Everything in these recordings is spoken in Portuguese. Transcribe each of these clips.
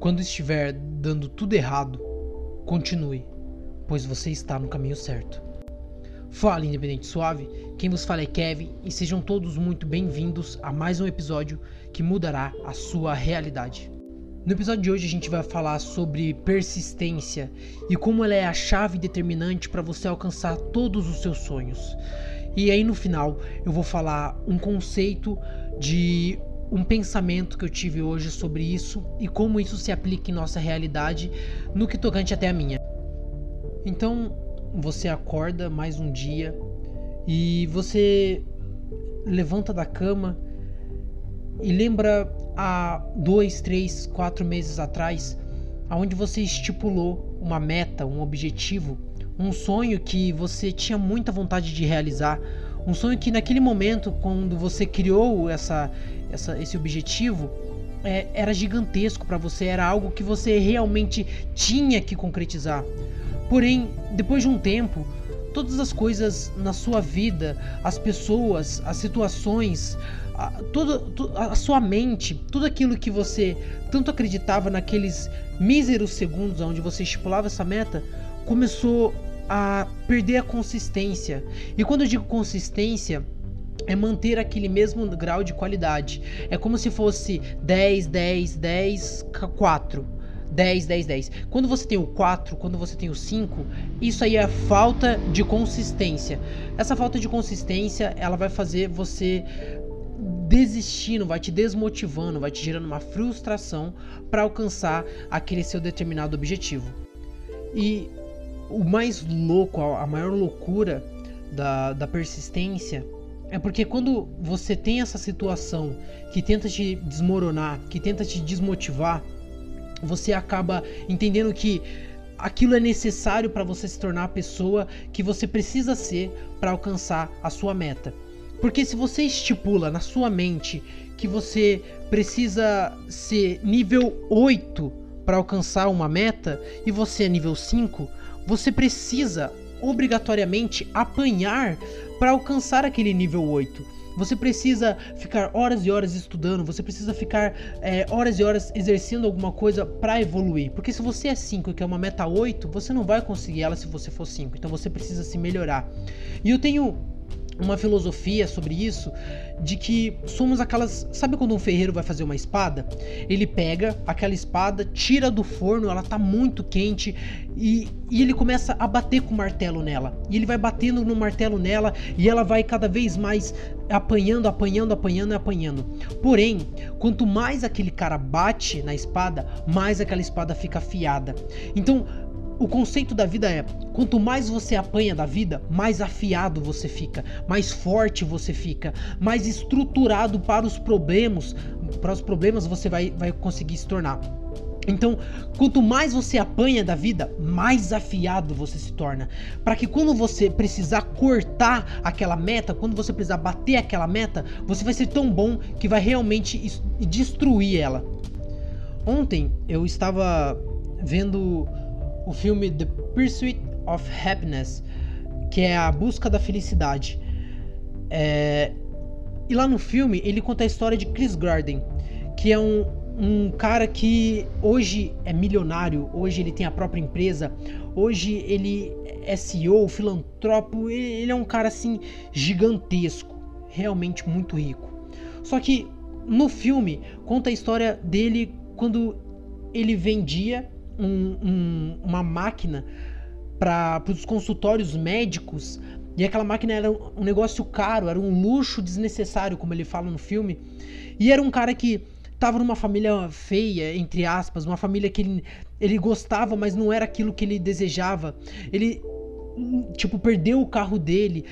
Quando estiver dando tudo errado, continue, pois você está no caminho certo. Fala Independente Suave, quem vos fala é Kevin e sejam todos muito bem-vindos a mais um episódio que mudará a sua realidade. No episódio de hoje a gente vai falar sobre persistência e como ela é a chave determinante para você alcançar todos os seus sonhos. E aí no final eu vou falar um conceito de um pensamento que eu tive hoje sobre isso e como isso se aplica em nossa realidade no que tocante até a minha. Então, você acorda mais um dia e você levanta da cama e lembra há dois, três, quatro meses atrás, aonde você estipulou uma meta, um objetivo, um sonho que você tinha muita vontade de realizar, um sonho que naquele momento, quando você criou essa, essa esse objetivo, é, era gigantesco para você, era algo que você realmente tinha que concretizar. Porém, depois de um tempo, todas as coisas na sua vida, as pessoas, as situações, a, toda, a sua mente, tudo aquilo que você tanto acreditava naqueles míseros segundos onde você estipulava essa meta, começou a perder a consistência. E quando eu digo consistência, é manter aquele mesmo grau de qualidade. É como se fosse 10, 10, 10, 4. 10, 10, 10. Quando você tem o 4, quando você tem o 5, isso aí é falta de consistência. Essa falta de consistência, ela vai fazer você desistindo, vai te desmotivando, vai te gerando uma frustração para alcançar aquele seu determinado objetivo. E o mais louco, a maior loucura da, da persistência é porque quando você tem essa situação que tenta te desmoronar, que tenta te desmotivar, você acaba entendendo que aquilo é necessário para você se tornar a pessoa que você precisa ser para alcançar a sua meta. Porque se você estipula na sua mente que você precisa ser nível 8 para alcançar uma meta e você é nível 5, você precisa obrigatoriamente apanhar para alcançar aquele nível 8. Você precisa ficar horas e horas estudando, você precisa ficar é, horas e horas exercendo alguma coisa para evoluir. Porque se você é 5 que é uma meta 8, você não vai conseguir ela se você for 5. Então você precisa se melhorar. E eu tenho uma filosofia sobre isso de que somos aquelas. Sabe quando um ferreiro vai fazer uma espada? Ele pega aquela espada, tira do forno, ela tá muito quente e, e ele começa a bater com o martelo nela. E ele vai batendo no martelo nela e ela vai cada vez mais apanhando, apanhando, apanhando e apanhando. Porém, quanto mais aquele cara bate na espada, mais aquela espada fica afiada. Então, o conceito da vida é: quanto mais você apanha da vida, mais afiado você fica, mais forte você fica, mais estruturado para os problemas, para os problemas você vai, vai conseguir se tornar. Então, quanto mais você apanha da vida, mais afiado você se torna. Para que quando você precisar cortar aquela meta, quando você precisar bater aquela meta, você vai ser tão bom que vai realmente destruir ela. Ontem eu estava vendo o filme The Pursuit of Happiness, que é a busca da felicidade. É... E lá no filme ele conta a história de Chris Garden, que é um, um cara que hoje é milionário, hoje ele tem a própria empresa, hoje ele é CEO, filantropo, ele é um cara assim gigantesco, realmente muito rico. Só que no filme conta a história dele quando ele vendia um, um, uma máquina para os consultórios médicos e aquela máquina era um negócio caro, era um luxo desnecessário, como ele fala no filme. E era um cara que tava numa família feia, entre aspas, uma família que ele, ele gostava, mas não era aquilo que ele desejava. Ele, tipo, perdeu o carro dele,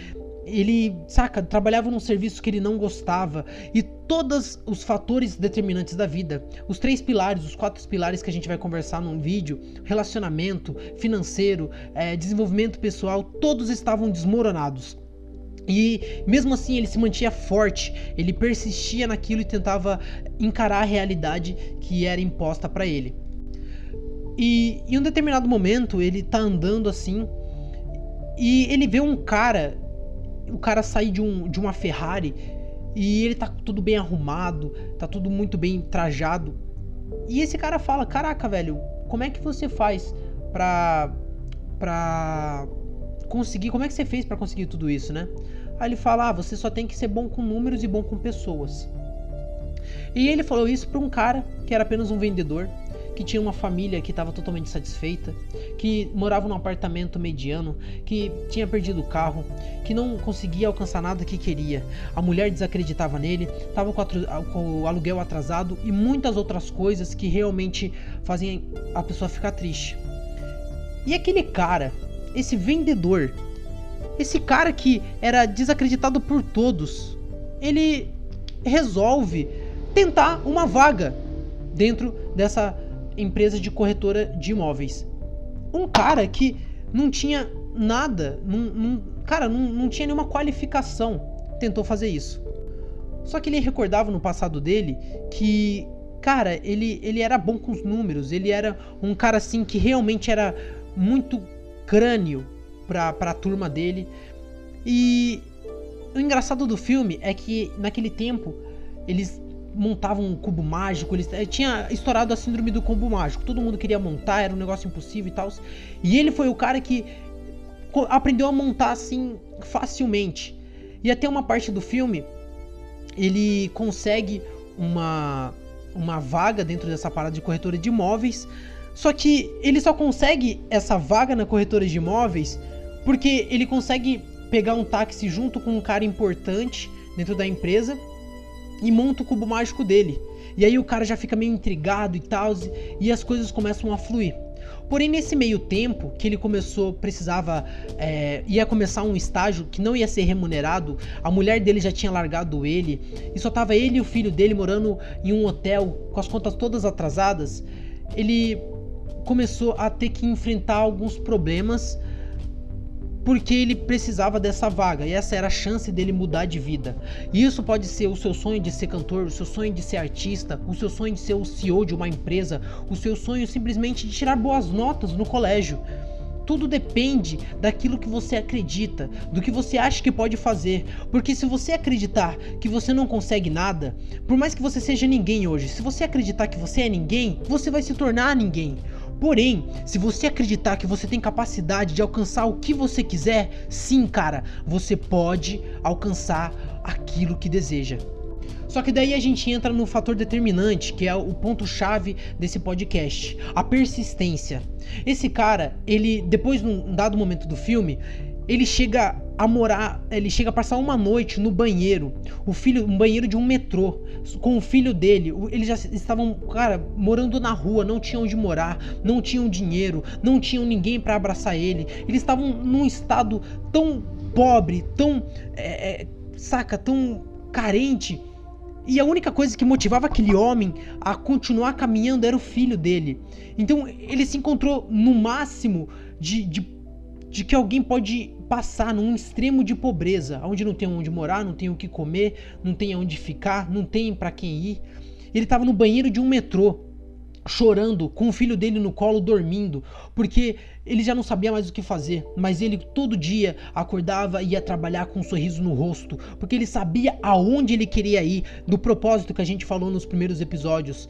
ele, saca, trabalhava num serviço que ele não gostava e todos os fatores determinantes da vida, os três pilares, os quatro pilares que a gente vai conversar num vídeo, relacionamento, financeiro, é, desenvolvimento pessoal, todos estavam desmoronados. E mesmo assim ele se mantinha forte, ele persistia naquilo e tentava encarar a realidade que era imposta para ele. E em um determinado momento ele tá andando assim e ele vê um cara o cara sair de, um, de uma Ferrari e ele tá tudo bem arrumado, tá tudo muito bem trajado. e esse cara fala: Caraca, velho, como é que você faz pra. pra conseguir. Como é que você fez para conseguir tudo isso, né? Aí ele fala: ah, você só tem que ser bom com números e bom com pessoas. E ele falou isso para um cara que era apenas um vendedor, que tinha uma família que estava totalmente satisfeita, que morava num apartamento mediano, que tinha perdido o carro, que não conseguia alcançar nada que queria. A mulher desacreditava nele, estava com, o aluguel atrasado e muitas outras coisas que realmente fazem a pessoa ficar triste. E aquele cara, esse vendedor, esse cara que era desacreditado por todos, ele resolve tentar uma vaga dentro dessa empresa de corretora de imóveis. Um cara que não tinha nada, não, não, cara, não, não tinha nenhuma qualificação, tentou fazer isso. Só que ele recordava no passado dele que, cara, ele, ele era bom com os números, ele era um cara assim que realmente era muito crânio pra, pra turma dele. E o engraçado do filme é que naquele tempo eles montavam um cubo mágico, eles eh, tinha estourado a síndrome do cubo mágico. Todo mundo queria montar, era um negócio impossível e tal. E ele foi o cara que aprendeu a montar assim facilmente. E até uma parte do filme ele consegue uma uma vaga dentro dessa parada de corretora de imóveis. Só que ele só consegue essa vaga na corretora de imóveis porque ele consegue pegar um táxi junto com um cara importante dentro da empresa e monta o cubo mágico dele. E aí o cara já fica meio intrigado e tal, e as coisas começam a fluir. Porém, nesse meio tempo que ele começou, precisava, é, ia começar um estágio que não ia ser remunerado, a mulher dele já tinha largado ele, e só tava ele e o filho dele morando em um hotel com as contas todas atrasadas. Ele começou a ter que enfrentar alguns problemas porque ele precisava dessa vaga e essa era a chance dele mudar de vida. E isso pode ser o seu sonho de ser cantor, o seu sonho de ser artista, o seu sonho de ser o CEO de uma empresa, o seu sonho simplesmente de tirar boas notas no colégio. Tudo depende daquilo que você acredita, do que você acha que pode fazer. Porque se você acreditar que você não consegue nada, por mais que você seja ninguém hoje, se você acreditar que você é ninguém, você vai se tornar ninguém. Porém, se você acreditar que você tem capacidade de alcançar o que você quiser, sim, cara, você pode alcançar aquilo que deseja. Só que daí a gente entra no fator determinante, que é o ponto chave desse podcast, a persistência. Esse cara, ele depois num dado momento do filme, ele chega a morar, ele chega a passar uma noite no banheiro, o filho, um banheiro de um metrô, com o filho dele. Eles já estavam, cara, morando na rua, não tinham onde morar, não tinham dinheiro, não tinham ninguém para abraçar ele. Eles estavam num estado tão pobre, tão, é, é, saca, tão carente. E a única coisa que motivava aquele homem a continuar caminhando era o filho dele. Então ele se encontrou no máximo de, de de que alguém pode passar num extremo de pobreza, onde não tem onde morar, não tem o que comer, não tem onde ficar, não tem para quem ir. Ele estava no banheiro de um metrô, chorando, com o filho dele no colo dormindo, porque ele já não sabia mais o que fazer, mas ele todo dia acordava e ia trabalhar com um sorriso no rosto, porque ele sabia aonde ele queria ir, do propósito que a gente falou nos primeiros episódios.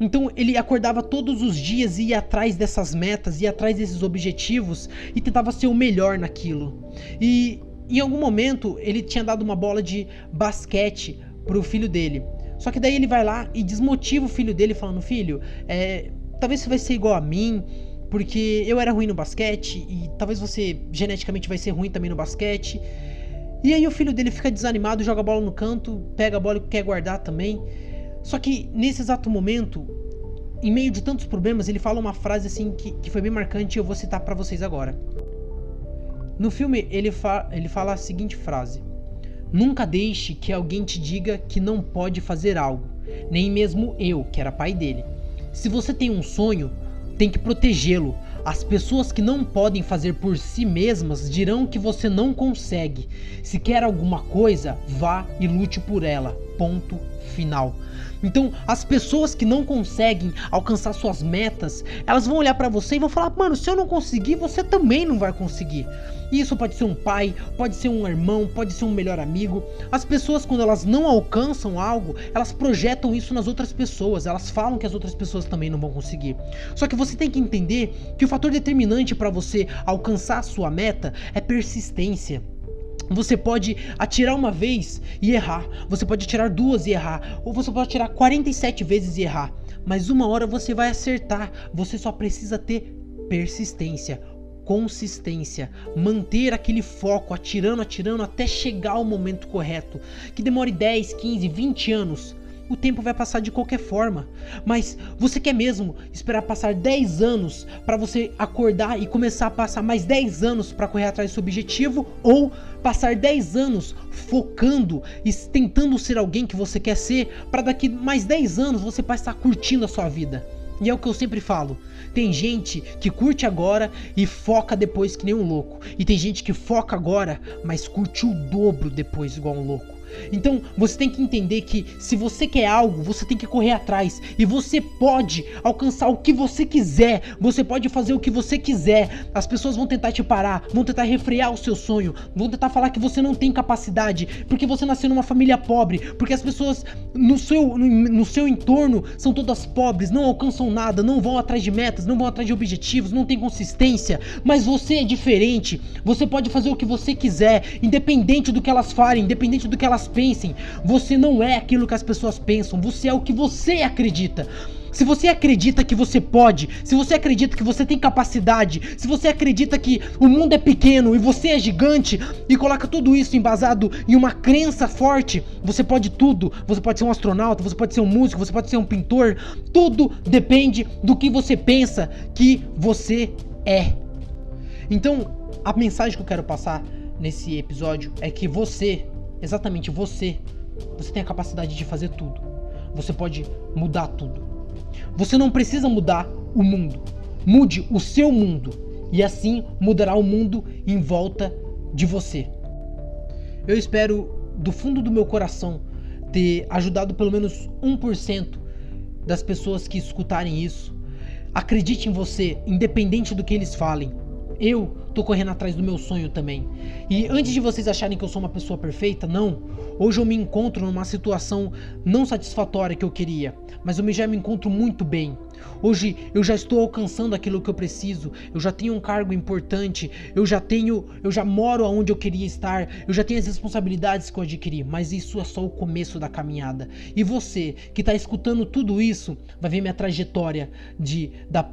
Então ele acordava todos os dias e ia atrás dessas metas, ia atrás desses objetivos e tentava ser o melhor naquilo. E em algum momento ele tinha dado uma bola de basquete pro filho dele. Só que daí ele vai lá e desmotiva o filho dele, falando: Filho, é, talvez você vai ser igual a mim, porque eu era ruim no basquete e talvez você geneticamente vai ser ruim também no basquete. E aí o filho dele fica desanimado, joga a bola no canto, pega a bola e quer guardar também. Só que nesse exato momento, em meio de tantos problemas, ele fala uma frase assim que, que foi bem marcante e eu vou citar para vocês agora. No filme, ele, fa ele fala a seguinte frase: Nunca deixe que alguém te diga que não pode fazer algo, nem mesmo eu, que era pai dele. Se você tem um sonho, tem que protegê-lo. As pessoas que não podem fazer por si mesmas dirão que você não consegue. Se quer alguma coisa, vá e lute por ela. Ponto final. Então, as pessoas que não conseguem alcançar suas metas, elas vão olhar para você e vão falar: "Mano, se eu não conseguir, você também não vai conseguir". Isso pode ser um pai, pode ser um irmão, pode ser um melhor amigo. As pessoas quando elas não alcançam algo, elas projetam isso nas outras pessoas. Elas falam que as outras pessoas também não vão conseguir. Só que você tem que entender que o fator determinante para você alcançar a sua meta é persistência. Você pode atirar uma vez e errar. Você pode atirar duas e errar. Ou você pode atirar 47 vezes e errar. Mas uma hora você vai acertar. Você só precisa ter persistência, consistência, manter aquele foco, atirando, atirando até chegar ao momento correto. Que demore 10, 15, 20 anos o tempo vai passar de qualquer forma. Mas você quer mesmo esperar passar 10 anos para você acordar e começar a passar mais 10 anos para correr atrás do seu objetivo? Ou passar 10 anos focando e tentando ser alguém que você quer ser para daqui mais 10 anos você passar curtindo a sua vida? E é o que eu sempre falo. Tem gente que curte agora e foca depois que nem um louco. E tem gente que foca agora, mas curte o dobro depois igual um louco. Então você tem que entender que se você quer algo, você tem que correr atrás. E você pode alcançar o que você quiser. Você pode fazer o que você quiser. As pessoas vão tentar te parar, vão tentar refrear o seu sonho, vão tentar falar que você não tem capacidade, porque você nasceu numa família pobre, porque as pessoas no seu, no, no seu entorno são todas pobres, não alcançam nada, não vão atrás de metas, não vão atrás de objetivos, não tem consistência. Mas você é diferente. Você pode fazer o que você quiser, independente do que elas falem, independente do que elas pensem. Você não é aquilo que as pessoas pensam, você é o que você acredita. Se você acredita que você pode, se você acredita que você tem capacidade, se você acredita que o mundo é pequeno e você é gigante e coloca tudo isso embasado em uma crença forte, você pode tudo. Você pode ser um astronauta, você pode ser um músico, você pode ser um pintor. Tudo depende do que você pensa que você é. Então, a mensagem que eu quero passar nesse episódio é que você exatamente você, você tem a capacidade de fazer tudo. Você pode mudar tudo. Você não precisa mudar o mundo. Mude o seu mundo e assim mudará o mundo em volta de você. Eu espero do fundo do meu coração ter ajudado pelo menos 1% das pessoas que escutarem isso. Acredite em você, independente do que eles falem. Eu tô correndo atrás do meu sonho também. E antes de vocês acharem que eu sou uma pessoa perfeita, não. Hoje eu me encontro numa situação não satisfatória que eu queria, mas eu já me encontro muito bem. Hoje eu já estou alcançando aquilo que eu preciso, eu já tenho um cargo importante, eu já tenho, eu já moro onde eu queria estar, eu já tenho as responsabilidades que eu adquiri, mas isso é só o começo da caminhada. E você que está escutando tudo isso, vai ver minha trajetória de da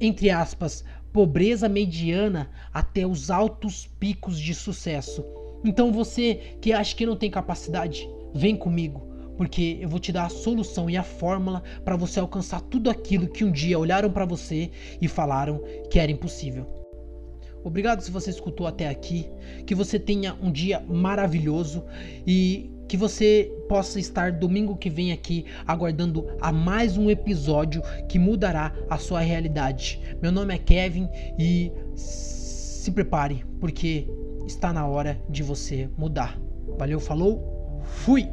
entre aspas pobreza mediana até os altos picos de sucesso. Então você que acha que não tem capacidade, vem comigo, porque eu vou te dar a solução e a fórmula para você alcançar tudo aquilo que um dia olharam para você e falaram que era impossível. Obrigado se você escutou até aqui, que você tenha um dia maravilhoso e que você possa estar domingo que vem aqui aguardando a mais um episódio que mudará a sua realidade. Meu nome é Kevin e se prepare, porque está na hora de você mudar. Valeu, falou, fui!